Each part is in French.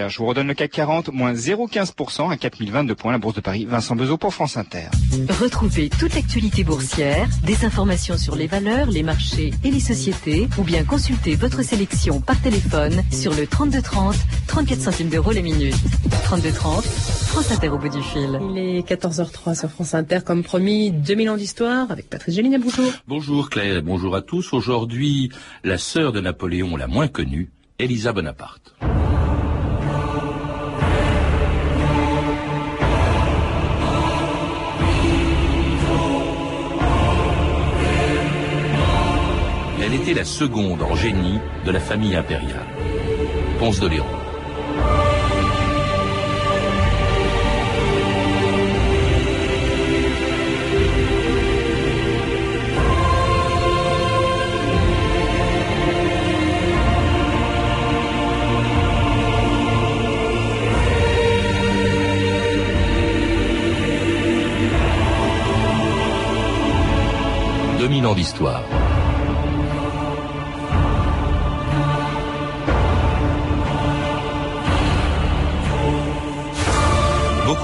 Inter. Je vous redonne le CAC 40, moins 0,15% à 4022 points. La Bourse de Paris, Vincent Bezot pour France Inter. Retrouvez toute l'actualité boursière, des informations sur les valeurs, les marchés et les sociétés, ou bien consultez votre sélection par téléphone sur le 3230, 34 centimes d'euros les minutes. 3230, France Inter au bout du fil. Il est 14h03 sur France Inter, comme promis, 2000 ans d'histoire avec Patrice Gélinet. Bonjour. Bonjour Claire et bonjour à tous. Aujourd'hui, la sœur de Napoléon la moins connue, Elisa Bonaparte. Elle était la seconde en génie de la famille impériale. Ponce de Léon. d'histoire.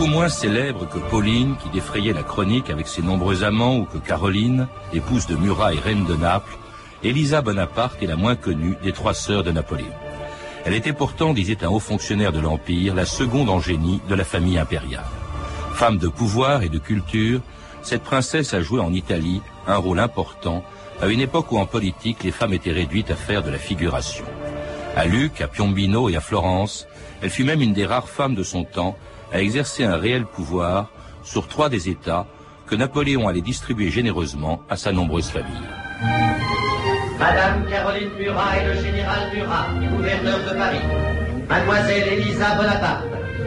Moins célèbre que Pauline, qui défrayait la chronique avec ses nombreux amants, ou que Caroline, épouse de Murat et reine de Naples, Elisa Bonaparte est la moins connue des trois sœurs de Napoléon. Elle était pourtant, disait un haut fonctionnaire de l'Empire, la seconde en génie de la famille impériale. Femme de pouvoir et de culture, cette princesse a joué en Italie un rôle important à une époque où en politique les femmes étaient réduites à faire de la figuration. À Luc, à Piombino et à Florence, elle fut même une des rares femmes de son temps à exercer un réel pouvoir sur trois des États que Napoléon allait distribuer généreusement à sa nombreuse famille. Madame Caroline Murat et le général Murat, gouverneur de Paris. Mademoiselle Elisa Bonaparte.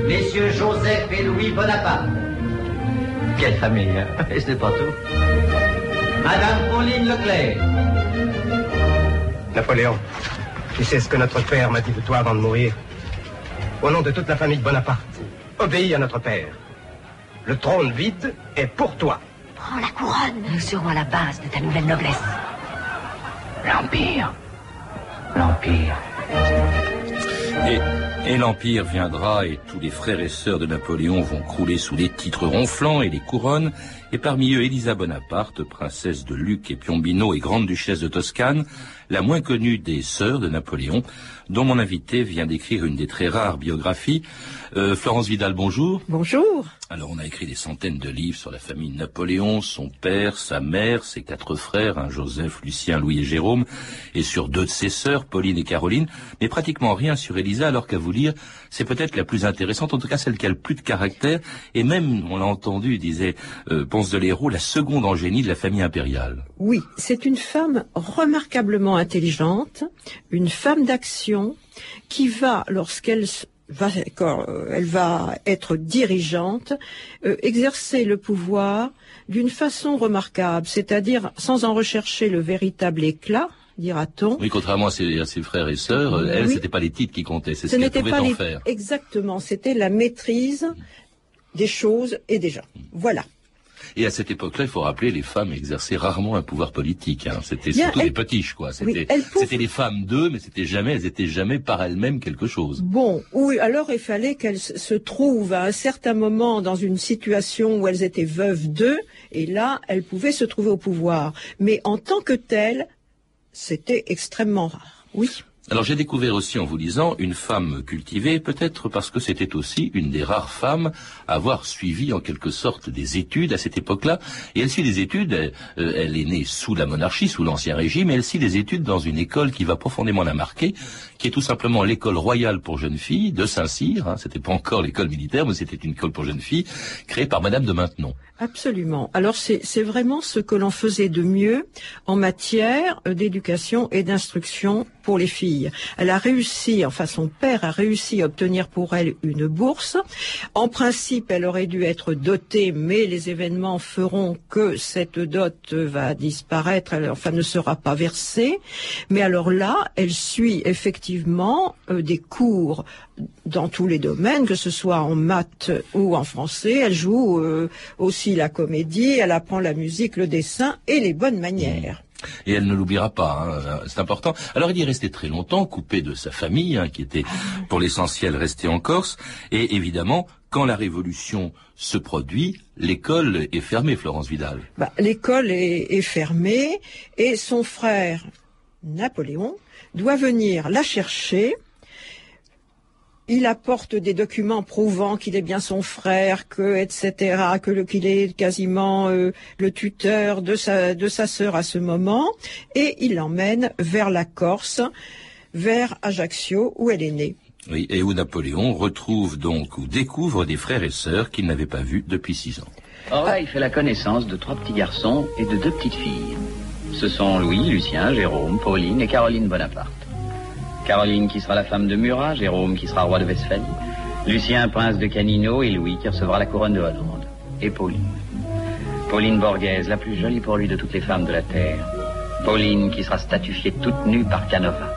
Messieurs Joseph et Louis Bonaparte. Quelle famille, hein Et ce n'est pas tout. Madame Pauline Leclerc. Napoléon, tu sais ce que notre père m'a dit de toi avant de mourir Au nom de toute la famille Bonaparte, obéis à notre père. Le trône vide est pour toi. Prends la couronne. Nous serons à la base de ta nouvelle noblesse. L'Empire. L'Empire. Et, et l'Empire viendra et tous les frères et sœurs de Napoléon vont crouler sous les titres ronflants et les couronnes, et parmi eux Elisa Bonaparte, princesse de Luc et Piombino et grande duchesse de Toscane, la moins connue des sœurs de Napoléon, dont mon invité vient d'écrire une des très rares biographies. Euh, Florence Vidal, bonjour. Bonjour. Alors, on a écrit des centaines de livres sur la famille Napoléon, son père, sa mère, ses quatre frères, hein, Joseph, Lucien, Louis et Jérôme, et sur deux de ses sœurs, Pauline et Caroline, mais pratiquement rien sur Elisa, alors qu'à vous lire, c'est peut-être la plus intéressante, en tout cas celle qui a le plus de caractère, et même, on l'a entendu, disait euh, Ponce de Léraud, la seconde en génie de la famille impériale. Oui, c'est une femme remarquablement intelligente, une femme d'action qui va, lorsqu'elle va, elle va être dirigeante, euh, exercer le pouvoir d'une façon remarquable, c'est-à-dire sans en rechercher le véritable éclat, dira-t-on. Oui, contrairement à ses, frères et sœurs, elle, oui. c'était pas les titres qui comptaient, c'est ce, ce qu'elle pouvait pas en les... faire. Exactement, c'était la maîtrise des choses et des gens. Voilà. Et à cette époque-là, il faut rappeler, les femmes exerçaient rarement un pouvoir politique. Hein. C'était surtout elle... les petiches, quoi. C'était oui, pouvait... les femmes d'eux, mais c'était jamais, elles étaient jamais par elles-mêmes quelque chose. Bon, oui. Alors il fallait qu'elles se trouvent à un certain moment dans une situation où elles étaient veuves d'eux, et là, elles pouvaient se trouver au pouvoir. Mais en tant que telles, c'était extrêmement rare. Oui. Alors j'ai découvert aussi en vous lisant une femme cultivée, peut-être parce que c'était aussi une des rares femmes à avoir suivi en quelque sorte des études à cette époque-là. Et elle suit des études, elle, euh, elle est née sous la monarchie, sous l'Ancien Régime, et elle suit des études dans une école qui va profondément la marquer, qui est tout simplement l'école royale pour jeunes filles de Saint-Cyr. Hein, c'était pas encore l'école militaire, mais c'était une école pour jeunes filles créée par Madame de Maintenon. Absolument. Alors c'est vraiment ce que l'on faisait de mieux en matière d'éducation et d'instruction pour les filles. Elle a réussi, enfin son père a réussi à obtenir pour elle une bourse. En principe, elle aurait dû être dotée, mais les événements feront que cette dot va disparaître, elle, enfin ne sera pas versée. Mais alors là, elle suit effectivement euh, des cours dans tous les domaines, que ce soit en maths ou en français. Elle joue euh, aussi la comédie, elle apprend la musique, le dessin et les bonnes manières. Et elle ne l'oubliera pas, hein, c'est important. Alors il est resté très longtemps, coupé de sa famille, hein, qui était pour l'essentiel resté en Corse. Et évidemment, quand la Révolution se produit, l'école est fermée, Florence Vidal. Bah, l'école est fermée et son frère Napoléon doit venir la chercher il apporte des documents prouvant qu'il est bien son frère, que etc., que le, qu'il est quasiment euh, le tuteur de sa de sa sœur à ce moment, et il l'emmène vers la Corse, vers Ajaccio où elle est née. Oui, et où Napoléon retrouve donc ou découvre des frères et sœurs qu'il n'avait pas vus depuis six ans. Or là, il fait la connaissance de trois petits garçons et de deux petites filles. Ce sont Louis, Lucien, Jérôme, Pauline et Caroline Bonaparte. Caroline qui sera la femme de Murat, Jérôme qui sera roi de Westphalie, Lucien prince de Canino et Louis qui recevra la couronne de Hollande. Et Pauline. Pauline Borghese, la plus jolie pour lui de toutes les femmes de la terre. Pauline qui sera statufiée toute nue par Canova.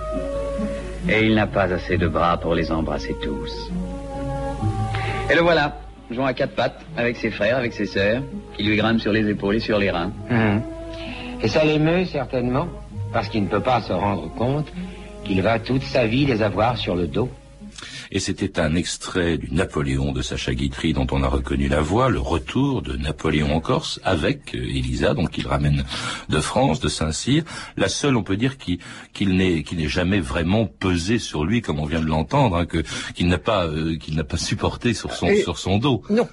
Et il n'a pas assez de bras pour les embrasser tous. Et le voilà, jouant à quatre pattes, avec ses frères, avec ses sœurs, qui lui grimpent sur les épaules et sur les reins. Hum. Et ça l'émeut certainement, parce qu'il ne peut pas se rendre compte qu'il va toute sa vie les avoir sur le dos. Et c'était un extrait du Napoléon de Sacha Guitry dont on a reconnu la voix, le retour de Napoléon en Corse avec euh, Elisa, donc il ramène de France, de Saint-Cyr. La seule, on peut dire, qui, qu'il n'est, qui n'est jamais vraiment pesé sur lui, comme on vient de l'entendre, hein, que, qu'il n'a pas, euh, qu'il n'a pas supporté sur son, Et- sur son dos. Non.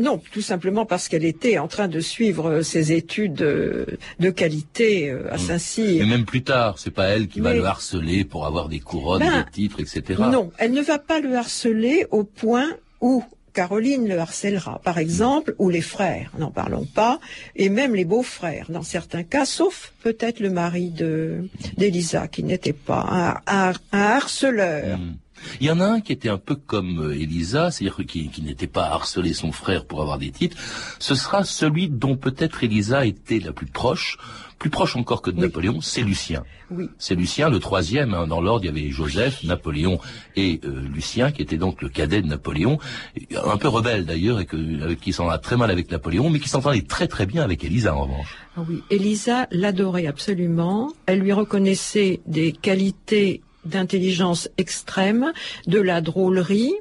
Non, tout simplement parce qu'elle était en train de suivre euh, ses études euh, de qualité euh, à Et Saint-Cyr. même plus tard, c'est pas elle qui va le harceler pour avoir des couronnes, Ben, des titres, etc. Non, elle ne va pas le harceler au point où Caroline le harcèlera, par exemple, ou les frères, n'en parlons pas, et même les beaux-frères, dans certains cas, sauf peut-être le mari de d'Elisa, qui n'était pas un, un- un harceleur. Mm. Il y en a un qui était un peu comme euh, Elisa, c'est-à-dire qui, qui n'était pas à harceler son frère pour avoir des titres. Ce sera celui dont peut-être Elisa était la plus proche, plus proche encore que de Oui. Napoléon, c'est Lucien. Oui. C'est Lucien, le troisième. hein, dans l'ordre, il y avait Joseph, Napoléon et euh, Lucien, qui était donc le cadet de Napoléon, un peu rebelle d'ailleurs, et que, avec qui s'en a très mal avec Napoléon, mais qui s'entendait très très bien avec Elisa en revanche. Ah oui, Elisa l'adorait absolument. Elle lui reconnaissait des qualités d'intelligence extrême, de la drôlerie,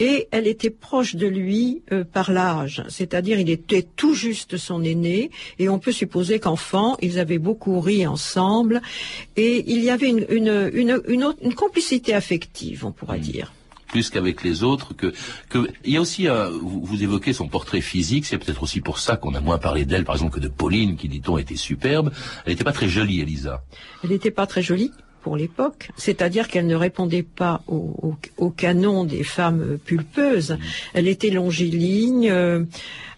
et elle était proche de lui euh, par l'âge, c'est-à-dire il était tout juste son aîné, et on peut supposer qu'enfant, ils avaient beaucoup ri ensemble, et il y avait une, une, une, une autre- une complicité affective, on pourrait dire. plus qu'avec les autres. Que, que il y a aussi, un- vous, vous évoquez son portrait physique. C'est peut-être aussi pour ça qu'on a moins parlé d'elle, par exemple, que de Pauline, qui dit-on était superbe. Elle n'était pas très jolie, Elisa. Elle n'était pas très jolie pour l'époque, c'est-à-dire qu'elle ne répondait pas au, au- au canon des femmes pulpeuses. Elle était longiligne, euh,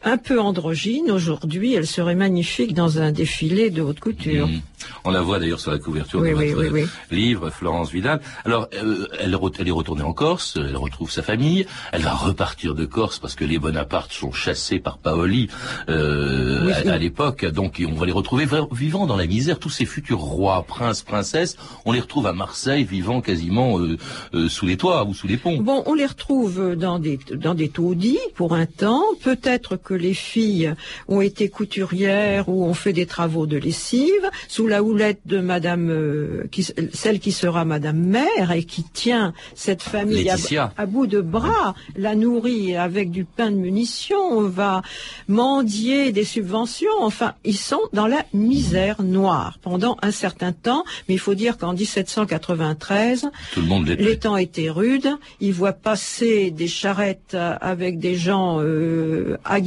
un peu androgyne. Aujourd'hui, elle serait magnifique dans un défilé de haute couture. Mm. On la voit d'ailleurs sur la couverture Oui, de oui, votre oui, oui. livre, Florence Vidal. Alors, euh, elle, est retournée en Corse, elle retrouve sa famille, elle va repartir de Corse parce que les Bonaparte sont chassés par Paoli euh, à, l'époque, donc on va les retrouver vra- vivant dans la misère. Tous ces futurs rois, princes, princesses, on les retrouve à Marseille, vivant quasiment euh, sous les toits ou sous les ponts. Bon, on les retrouve dans des dans des taudis pour un temps. Peut-être que les filles ont été couturières ou ont fait des travaux de lessive sous la houlette de Madame, euh, qui, celle qui sera Madame Mère et qui tient cette famille à, bout de bras, la nourrit avec du pain de munitions, va mendier des subventions. Enfin, ils sont dans la misère noire pendant un certain temps. Mais il faut dire qu'en 1793, Tout le monde l'était. les temps étaient rudes. Ils voient passer des charrettes avec des gens euh, à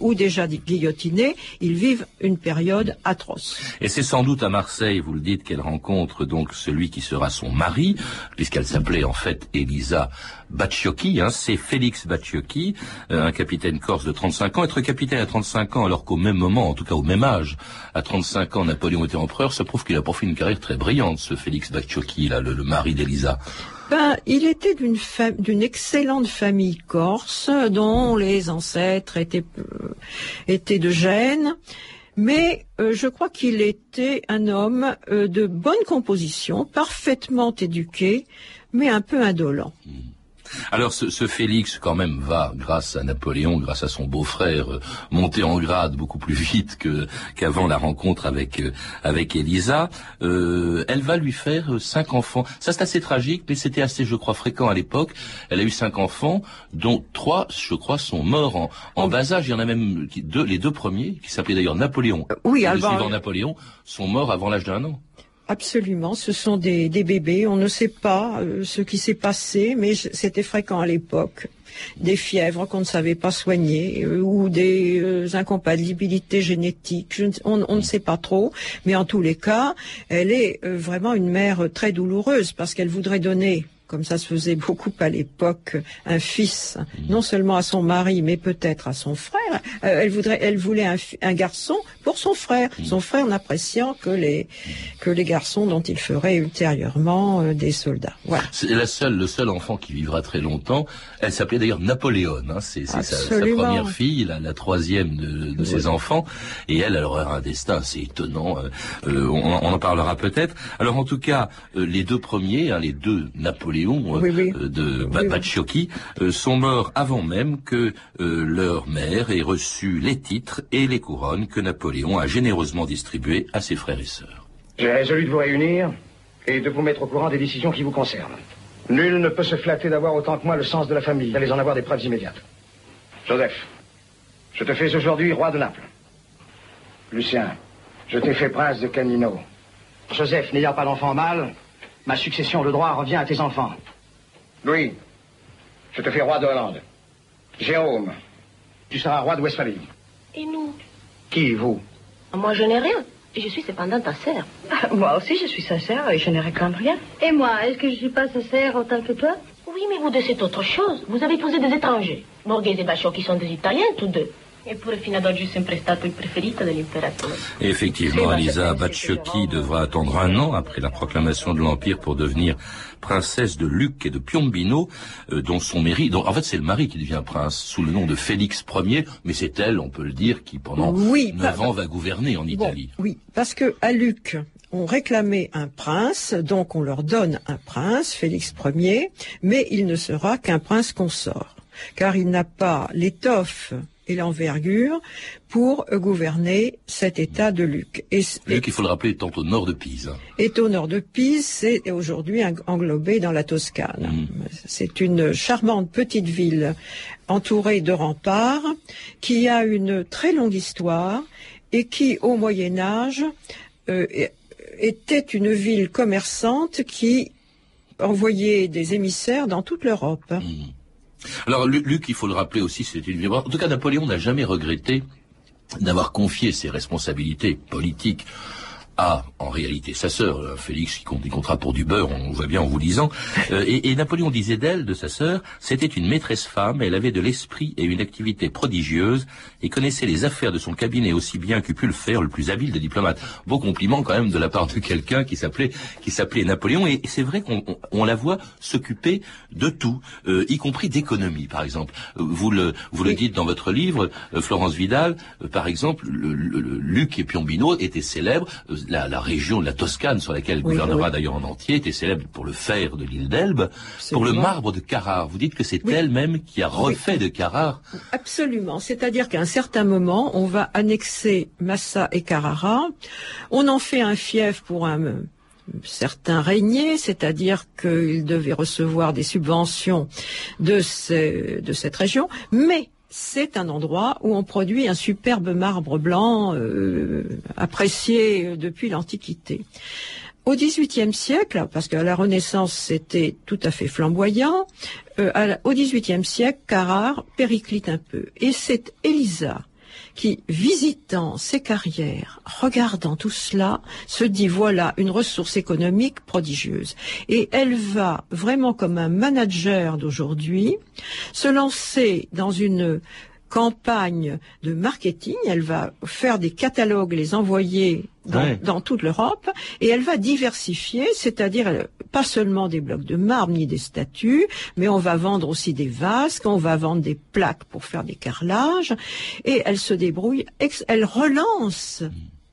ou déjà guillotinés. Ils vivent une période atroce. Et c'est sans doute à Marseille, vous le dites, qu'elle rencontre donc celui qui sera son mari, puisqu'elle s'appelait en fait Elisa Bacciocchi, hein, c'est Félix Bacciocchi, euh, un capitaine corse de 35 ans. Être capitaine à 35 ans, alors qu'au même moment, en tout cas au même âge, à 35 ans, Napoléon était empereur, ça prouve qu'il a pas fait une carrière très brillante, ce Félix Bacciocchi, là, le, le mari d'Elisa. Ben, il était d'une fa- d'une excellente famille corse dont les ancêtres étaient euh, étaient de Gênes. Mais euh, je crois qu'il était un homme euh, de bonne composition, parfaitement éduqué, mais un peu indolent. Alors ce, ce, Félix quand même va, grâce à Napoléon, grâce à son beau-frère, euh, monter en grade beaucoup plus vite que qu'avant la rencontre avec euh, avec Elisa. Euh, elle va lui faire euh, cinq enfants. Ça c'est assez tragique, mais c'était assez, je crois, fréquent à l'époque. Elle a eu cinq enfants, dont trois, je crois, sont morts en, en bas âge. Il y en a même deux, les deux premiers, qui s'appelaient d'ailleurs Napoléon. Oui, et le suivant Napoléon, sont morts avant l'âge d'un an. Absolument, ce sont des, bébés. On ne sait pas euh, ce qui s'est passé, mais c'était fréquent à l'époque. Des fièvres qu'on ne savait pas soigner euh, ou des euh, incompatibilités génétiques. On, ne sait pas trop, mais en tous les cas, elle est vraiment une mère très douloureuse parce qu'elle voudrait donner comme ça se faisait beaucoup à l'époque, un fils, non seulement à son mari, mais peut-être à son frère. Euh, elle voudrait, elle voulait un, un, garçon pour son frère, son frère n'appréciant que les que les garçons dont il ferait ultérieurement euh, des soldats. Voilà. C'est la seule, le seul enfant qui vivra très longtemps. Elle s'appelait d'ailleurs Napoléon. Hein. C'est sa, sa, première fille, la, la troisième de, de oui. ses enfants, et elle, elle aurait un destin assez étonnant. Euh, on, on, en parlera peut-être. Alors en tout cas, les deux premiers, hein, les deux Napoléon oui, oui. Euh, de Bacciocchi euh, sont morts avant même que euh, leur mère ait reçu les titres et les couronnes que Napoléon a généreusement distribués à ses frères et sœurs. J'ai résolu de vous réunir et de vous mettre au courant des décisions qui vous concernent. Nul ne peut se flatter d'avoir autant que moi le sens de la famille. Allez en avoir des preuves immédiates. Joseph, je te fais aujourd'hui roi de Naples. Lucien, je t'ai fait prince de Canino. Joseph, n'ayant pas d'enfant mâle, Ma succession de droit revient à tes enfants. Louis, je te fais roi de Hollande. Jérôme, tu seras roi de Westphalie. Et nous Qui, vous Moi, je n'ai rien. Et je suis cependant ta sœur. moi aussi, je suis sa sœur et je n'ai réclame rien. Et moi, est-ce que je ne suis pas sa sœur autant que toi? Oui, mais vous deux, c'est autre chose. Vous avez posé des étrangers. Borghese et Bachot qui sont des Italiens, tous deux. E pure fino ad oggi è sempre stato il preferito dell'imperatore. Effectivement, Elisa Bacciocchi devra attendre un an après la proclamation de l'Empire pour devenir princesse de Luc et de Piombino, euh, dont son mari, dont, en fait c'est le mari qui devient prince sous le nom de Félix Ier, mais c'est elle, on peut le dire, qui pendant oui, neuf ans va gouverner en Italie. Bon, oui, parce que à Luc, on réclamait un prince, donc on leur donne un prince, Félix Ier, mais il ne sera qu'un prince consort, car il n'a pas l'étoffe et l'envergure pour gouverner cet État de Luc. Et, Luc, il faut le rappeler, est au nord de Pise. Est au nord de Pise, c'est aujourd'hui englobé dans la Toscane. Mmh. C'est une charmante petite ville entourée de remparts qui a une très longue histoire et qui, au Moyen Âge, euh, était une ville commerçante qui envoyait des émissaires dans toute l'Europe. Mmh. Alors Luc, il faut le rappeler aussi, c'est une En tout cas, Napoléon n'a jamais regretté d'avoir confié ses responsabilités politiques à, en réalité, sa sœur, Félix, qui compte des contrats pour du beurre, on voit bien en vous lisant. Euh, et, et, Napoléon disait d'elle, de sa sœur, c'était une maîtresse femme, elle avait de l'esprit et une activité prodigieuse, et connaissait les affaires de son cabinet aussi bien qu'eût pu le faire le plus habile des diplomates. Beau compliment quand même de la part de quelqu'un qui s'appelait qui s'appelait Napoléon, et c'est vrai qu'on on, on la voit s'occuper de tout, euh, y compris d'économie, par exemple. Vous le vous le dites dans votre livre, euh, Florence Vidal, par exemple, le, le, le, Luc et Piombino étaient célèbres la, la, région de la Toscane, sur laquelle oui, gouvernera oui. d'ailleurs en entier, était célèbre pour le fer de l'île d'Elbe, pour le marbre de Carrare. Vous dites que c'est oui. elle-même qui a refait de Carrare Absolument. C'est-à-dire qu'à un certain moment, on va annexer Massa et Carrara. On en fait un fief pour un certains régnaient, c'est-à-dire qu'ils devaient recevoir des subventions de, ces, de cette région, mais c'est un endroit où on produit un superbe marbre blanc euh, apprécié depuis l'Antiquité. Au XVIIIe siècle, parce qu'à la Renaissance c'était tout à fait flamboyant, euh, au XVIIIe siècle, Carrare périclite un peu. Et c'est Elisa qui, visitant ses carrières, regardant tout cela, se dit voilà une ressource économique prodigieuse. Et elle va vraiment comme un manager d'aujourd'hui se lancer dans une campagne de marketing. Elle va faire des catalogues, les envoyer dans, ouais. dans toute l'Europe, et elle va diversifier, c'est-à-dire pas seulement des blocs de marbre ni des statues, mais on va vendre aussi des vases, on va vendre des plaques pour faire des carrelages, et elle se débrouille, elle relance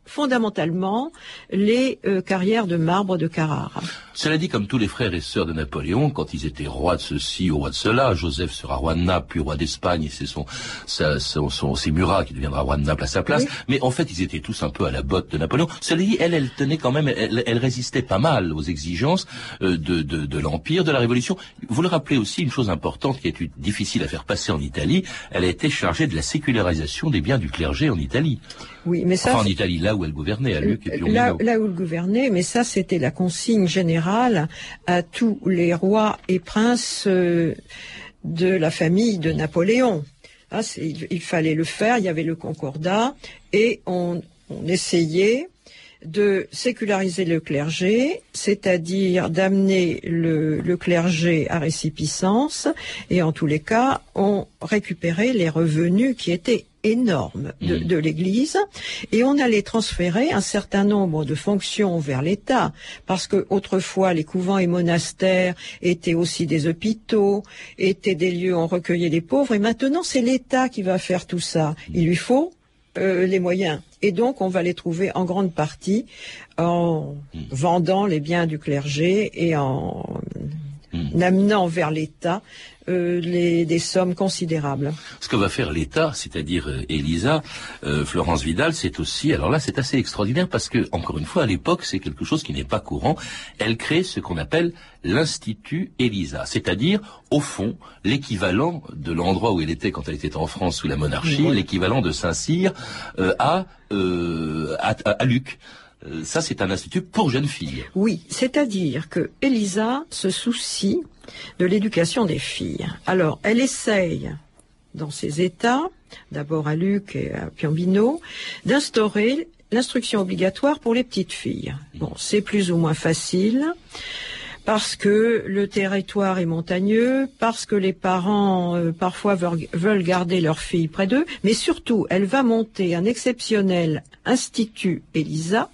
fondamentalement les euh, carrières de marbre de Carrare. Cela dit, comme tous les frères et sœurs de Napoléon, quand ils étaient rois de ceci ou rois de cela, Joseph sera roi de Naples, puis roi d'Espagne, et c'est son, sa- son, son- c'est Murat qui deviendra roi de Naples à sa place. Mais en fait, ils étaient tous un peu à la botte de Napoléon. Cela dit, elle, elle tenait quand même, elle, elle résistait pas mal aux exigences euh, de, de, de l'Empire, de la Révolution. Vous le rappelez aussi, une chose importante qui est difficile à faire passer en Italie, elle a été chargée de la sécularisation des biens du clergé en Italie. Oui, mais ça, enfin, en Italie, là où elle gouvernait, à Luc et puis là, là où il gouvernait, mais ça c'était la consigne générale à tous les rois et princes euh, de la famille de Napoléon. Ah, il, il fallait le faire, il y avait le concordat, et on, on essayait de séculariser le clergé, c'est-à-dire d'amener le, le clergé à récipicence, et en tous les cas, on récupérait les revenus qui étaient énormes de, de l'Église, et on allait transférer un certain nombre de fonctions vers l'État, parce que autrefois les couvents et monastères étaient aussi des hôpitaux, étaient des lieux où on recueillait les pauvres, et maintenant c'est l'État qui va faire tout ça. Il lui faut euh, les moyens. Et donc, on va les trouver en grande partie en vendant les biens du clergé et en amenant vers l'État euh, les- des sommes considérables. Ce que va faire l'État, c'est-à-dire euh, Elisa, euh, Florence Vidal, c'est aussi, alors là c'est assez extraordinaire parce que, encore une fois, à l'époque, c'est quelque chose qui n'est pas courant. Elle crée ce qu'on appelle l'Institut Elisa, c'est-à-dire, au fond, l'équivalent de l'endroit où elle était quand elle était en France sous la monarchie, l'équivalent de Saint-Cyr euh, à, euh, à, à- à Luc. Euh, ça, c'est un institut pour jeunes filles. Oui, c'est-à-dire que Elisa se soucie de l'éducation des filles. Alors, elle essaye, dans ses États, d'abord à Luc et à Piombino, d'instaurer l'instruction obligatoire pour les petites filles. Bon, c'est plus ou moins facile parce que le territoire est montagneux, parce que les parents euh, parfois veulent, veulent garder leurs filles près d'eux, mais surtout, elle va monter un exceptionnel institut Elisa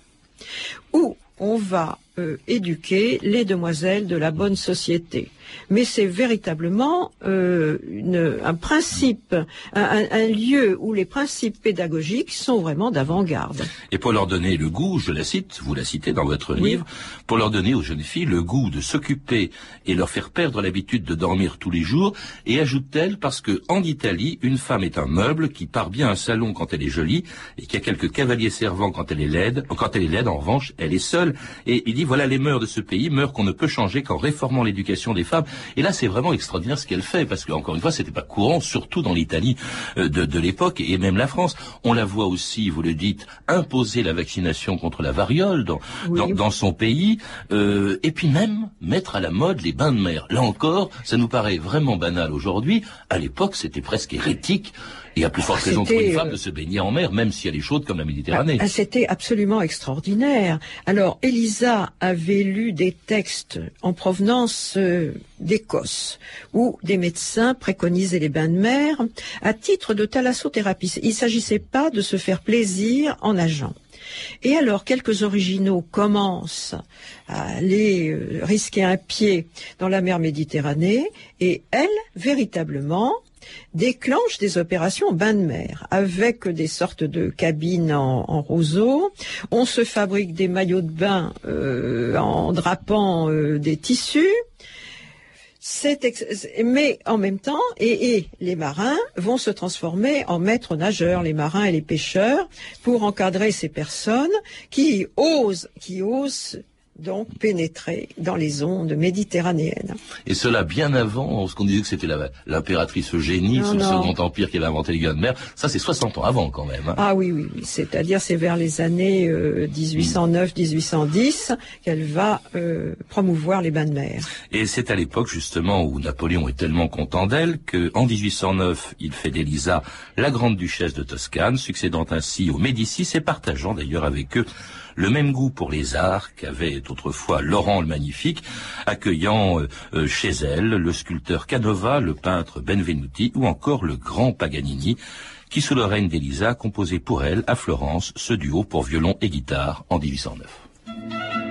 où on va euh, éduquer les demoiselles de la bonne société. Mais c'est véritablement euh, une- un principe, un, un- un lieu où les principes pédagogiques sont vraiment d'avant-garde. Et pour leur donner le goût, je la cite, vous la citez dans votre Oui. livre, pour leur donner aux jeunes filles le goût de s'occuper et leur faire perdre l'habitude de dormir tous les jours, et ajoute-t-elle, parce que en Italie, une femme est un meuble qui part bien un salon quand elle est jolie, et qui a quelques cavaliers servants quand elle est laide, quand elle est laide, en revanche, elle est seule, et il dit, voilà les mœurs de ce pays, mœurs qu'on ne peut changer qu'en réformant l'éducation des femmes, et là c'est vraiment extraordinaire ce qu'elle fait, parce que encore une fois, c'était pas courant, surtout dans l'Italie euh, de, de l'époque, et même la France. On la voit aussi, vous le dites, imposer la vaccination contre la variole dans, dans, dans son pays, euh, et puis même mettre à la mode les bains de mer. Là encore, ça nous paraît vraiment banal aujourd'hui. À l'époque, c'était presque hérétique, et à plus forte raison pour une femme euh, de se baigner en mer, même si elle est chaude comme la Méditerranée. Ah, C'était absolument extraordinaire. Alors, Elisa avait lu des textes en provenance euh, d'Écosse, où des médecins préconisaient les bains de mer à titre de thalassothérapie. Il ne s'agissait pas de se faire plaisir en nageant. Et alors, quelques originaux commencent à aller euh, risquer un pied dans la mer Méditerranée, et elle, véritablement, déclenche des opérations bain de mer avec des sortes de cabines en, en roseau. On se fabrique des maillots de bain euh, en drapant euh, des tissus. Mais en même temps, et les marins vont se transformer en maîtres nageurs, les marins et les pêcheurs, pour encadrer ces personnes qui osent, qui osent donc pénétrer dans les ondes méditerranéennes. Et cela bien avant, ce qu'on disait que c'était l'impératrice Eugénie, Non, sous le. Second Empire qui avait inventé les bains de mer. Ça, c'est 60 ans avant quand même. hein. Ah oui, oui, oui. C'est-à-dire, c'est vers les années euh, 1809-1810 qu'elle va euh, promouvoir les bains de mer. Et c'est à l'époque justement où Napoléon est tellement content d'elle que en 1809, il fait d'Elisa la grande duchesse de Toscane, succédant ainsi aux Médicis et partageant d'ailleurs avec eux le même goût pour les arts qu'avait autrefois Laurent le Magnifique, accueillant euh, euh, chez elle le sculpteur Canova, le peintre Benvenuti ou encore le grand Paganini, qui sous le règne d'Elisa composait pour elle à Florence ce duo pour violon et guitare en 1809.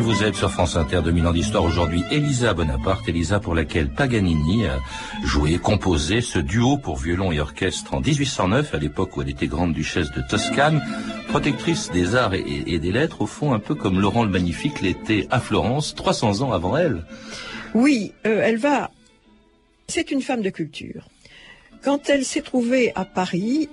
Vous êtes sur France Inter 2000 ans d'histoire aujourd'hui. Elisa Bonaparte, Elisa pour laquelle Paganini a joué, composé ce duo pour violon et orchestre en 1809, à l'époque où elle était grande duchesse de Toscane, protectrice des arts et, des lettres, au fond un peu comme Laurent le Magnifique l'était à Florence 300 ans avant elle. Oui, euh, elle va. C'est une femme de culture. Quand elle s'est trouvée à Paris,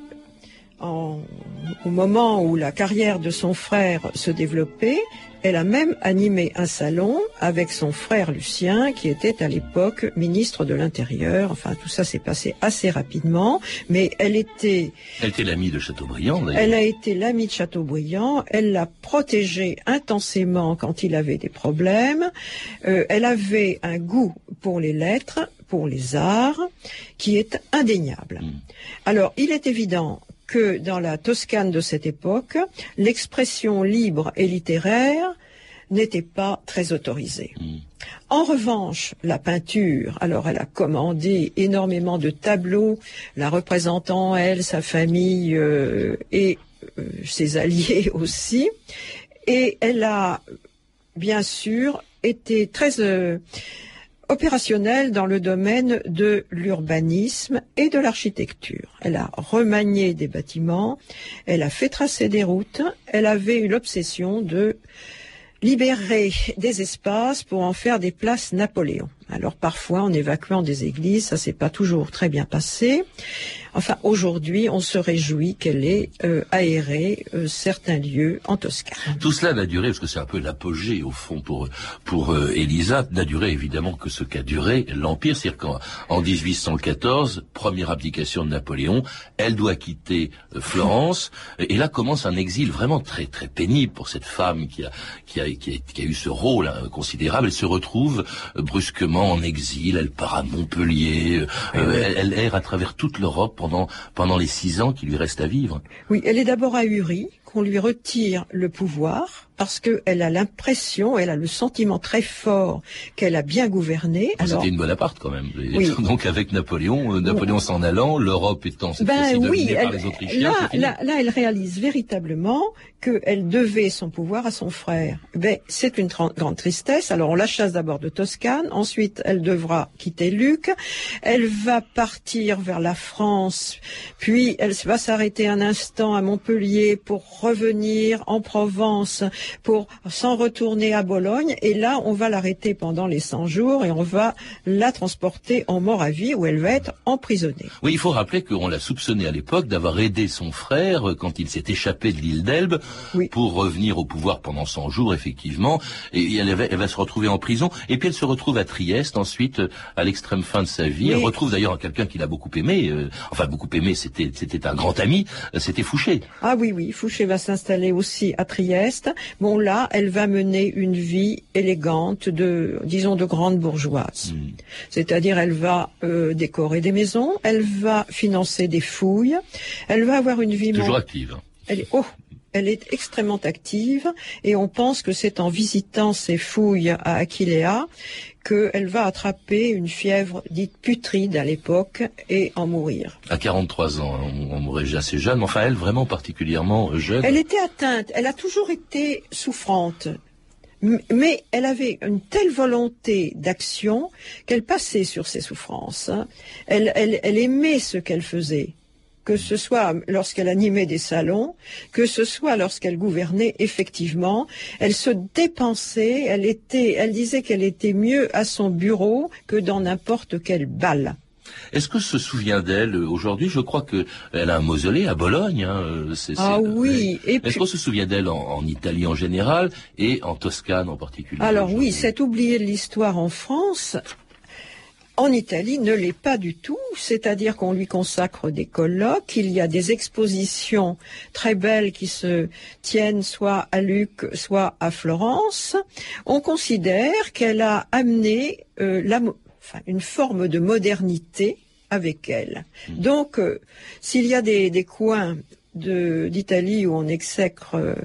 au moment où la carrière de son frère se développait, elle a même animé un salon avec son frère Lucien, qui était à l'époque ministre de l'Intérieur. Enfin, tout ça s'est passé assez rapidement, mais elle était... Elle était l'amie de Chateaubriand, d'ailleurs. Elle a été l'amie de Chateaubriand. Elle l'a protégé intensément quand il avait des problèmes. Euh, elle avait un goût pour les lettres, pour les arts, qui est indéniable. Hmm. Alors, il est évident que dans la Toscane de cette époque, l'expression libre et littéraire n'était pas très autorisée. Hmm. En revanche, la peinture, alors elle a commandé énormément de tableaux, la représentant, elle, sa famille euh, et euh, ses alliés aussi, et elle a bien sûr été très euh, opérationnelle dans le domaine de l'urbanisme et de l'architecture. Elle a remanié des bâtiments, elle a fait tracer des routes, elle avait eu l'obsession de libérer des espaces pour en faire des places Napoléon. Alors parfois, en évacuant des églises, ça s'est pas toujours très bien passé. Enfin, aujourd'hui, on se réjouit qu'elle ait euh, aéré euh, certains lieux en Toscane. Tout cela n'a duré, parce que c'est un peu l'apogée au fond pour pour euh, Elisa, n'a duré évidemment que ce qu'a duré l'Empire. C'est-à-dire qu'en en 1814, première abdication de Napoléon, elle doit quitter Florence, et là commence un exil vraiment très très pénible pour cette femme qui a qui a qui a, eu ce rôle hein, considérable. Elle se retrouve brusquement en exil, elle part à Montpellier, elle, elle erre à travers toute l'Europe pendant, pendant les six ans qui lui restent à vivre. Oui, elle est d'abord ahurie qu'on lui retire le pouvoir parce qu'elle a l'impression, elle a le sentiment très fort qu'elle a bien gouverné. Ah, c'était une Bonaparte quand même. Donc avec Napoléon, euh, Napoléon s'en allant, l'Europe étant cette ben, oui, par les Autrichiens. Là, là, elle réalise véritablement qu'elle devait son pouvoir à son frère. Ben, c'est une grande tristesse. Alors on la chasse d'abord de Toscane, ensuite elle devra quitter Luc, elle va partir vers la France, puis elle va s'arrêter un instant à Montpellier pour revenir en Provence pour s'en retourner à Bologne. Et là, on va l'arrêter pendant les 100 jours et on va la transporter en Moravie où elle va être emprisonnée. Oui, il faut rappeler qu'on l'a soupçonné à l'époque d'avoir aidé son frère quand il s'est échappé de l'île d'Elbe pour revenir au pouvoir pendant 100 jours, effectivement. Et elle va, elle va, se retrouver en prison. Et puis elle se retrouve à Trieste ensuite, à l'extrême fin de sa vie. Elle retrouve d'ailleurs quelqu'un qu'il a beaucoup aimé. Euh, enfin, beaucoup aimé, c'était, c'était un grand ami. Euh, c'était Fouché. Ah oui, oui. Fouché va s'installer aussi à Trieste. Bon, là, elle va mener une vie élégante de, disons, de grande bourgeoise. Hmm. C'est-à-dire, elle va euh, décorer des maisons, elle va financer des fouilles, elle va avoir une vie... Toujours active. Elle est, oh, elle est extrêmement active et on pense que c'est en visitant ces fouilles à Aquilea qu'elle va attraper une fièvre dite putride à l'époque et en mourir. À 43 ans, on, mourrait assez jeune, mais enfin elle vraiment particulièrement jeune. Elle était atteinte, elle a toujours été souffrante. Mais elle avait une telle volonté d'action qu'elle passait sur ses souffrances. Elle aimait ce qu'elle faisait que ce soit lorsqu'elle animait des salons, que ce soit lorsqu'elle gouvernait effectivement, elle se dépensait, elle était, elle disait qu'elle était mieux à son bureau que dans n'importe quel bal. Est-ce que se souvient d'elle aujourd'hui? Je crois qu'elle a un mausolée à Bologne. Hein, ah oui. Est-ce qu'on se souvient d'elle en, Italie en général et en Toscane en particulier Alors oui, c'est oublié de l'histoire en France en Italie ne l'est pas du tout, c'est-à-dire qu'on lui consacre des colloques, il y a des expositions très belles qui se tiennent soit à Luc, soit à Florence. On considère qu'elle a amené euh, une forme de modernité avec elle. Hmm. Donc, euh, s'il y a des, coins d'Italie où on exècre euh,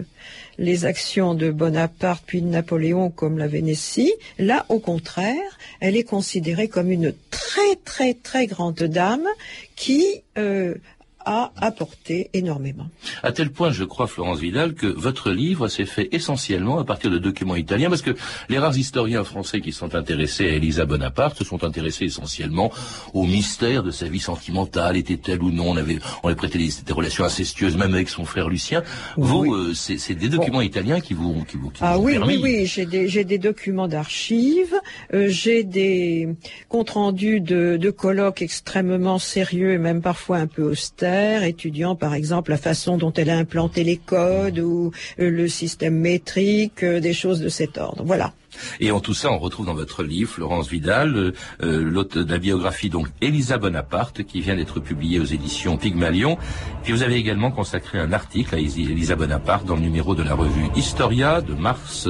les actions de Bonaparte puis de Napoléon comme la Vénétie. Là, au contraire, elle est considérée comme une très très très grande dame qui euh, a apporté énormément. À tel point, je crois, Florence Vidal, que votre livre s'est fait essentiellement à partir de documents italiens, parce que les rares historiens français qui sont intéressés à Elisa Bonaparte se sont intéressés essentiellement au mystère de sa vie sentimentale, était-elle ou non, on avait, on avait prêté des, relations incestueuses, même avec son frère Lucien. Vous, euh, c'est des documents italiens qui vous, qui vous, qui ah vous oui, oui, oui, j'ai des, j'ai des documents d'archives, euh, j'ai des comptes rendus de, de colloques extrêmement sérieux et même parfois un peu étudiant par exemple la façon dont elle a implanté les codes ou euh, le système métrique, euh, des choses de cet ordre. Voilà. Et en tout ça, on retrouve dans votre livre, Florence Vidal, euh, euh, de la biographie, donc Elisa Bonaparte, qui vient d'être publiée aux éditions Pygmalion. Puis vous avez également consacré un article à Elisa Bonaparte dans le numéro de la revue Historia de mars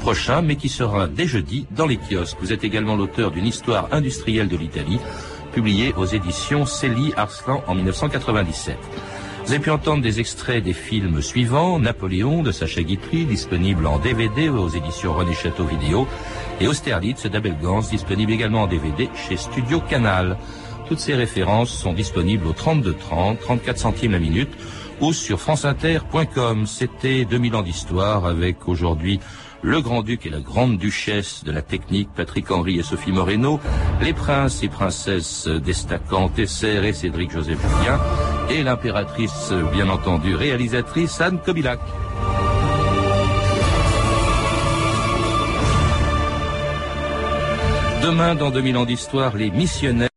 prochain, mais qui sera dès jeudi dans les kiosques. Vous êtes également l'auteur d'une histoire industrielle de l'Italie, publiée aux éditions Célie Arslan en 1997. Vous avez pu entendre des extraits des films suivants, Napoléon de Sacha Guitry, disponible en DVD aux éditions René Château Vidéo, et Austerlitz d'Abel Gans, disponible également en DVD chez Studio Canal. Toutes ces références sont disponibles au 32 30, 34 centimes la minute, ou sur franceinter.com. C'était 2000 ans d'histoire avec aujourd'hui le grand-duc et la grande-duchesse de la technique, Patrick Henry et Sophie Moreno, les princes et princesses Destacant, Tesser et Cédric Joseph Julien, et l'impératrice, bien entendu, réalisatrice Anne Kobilac. Demain, dans 2000 ans d'histoire, les missionnaires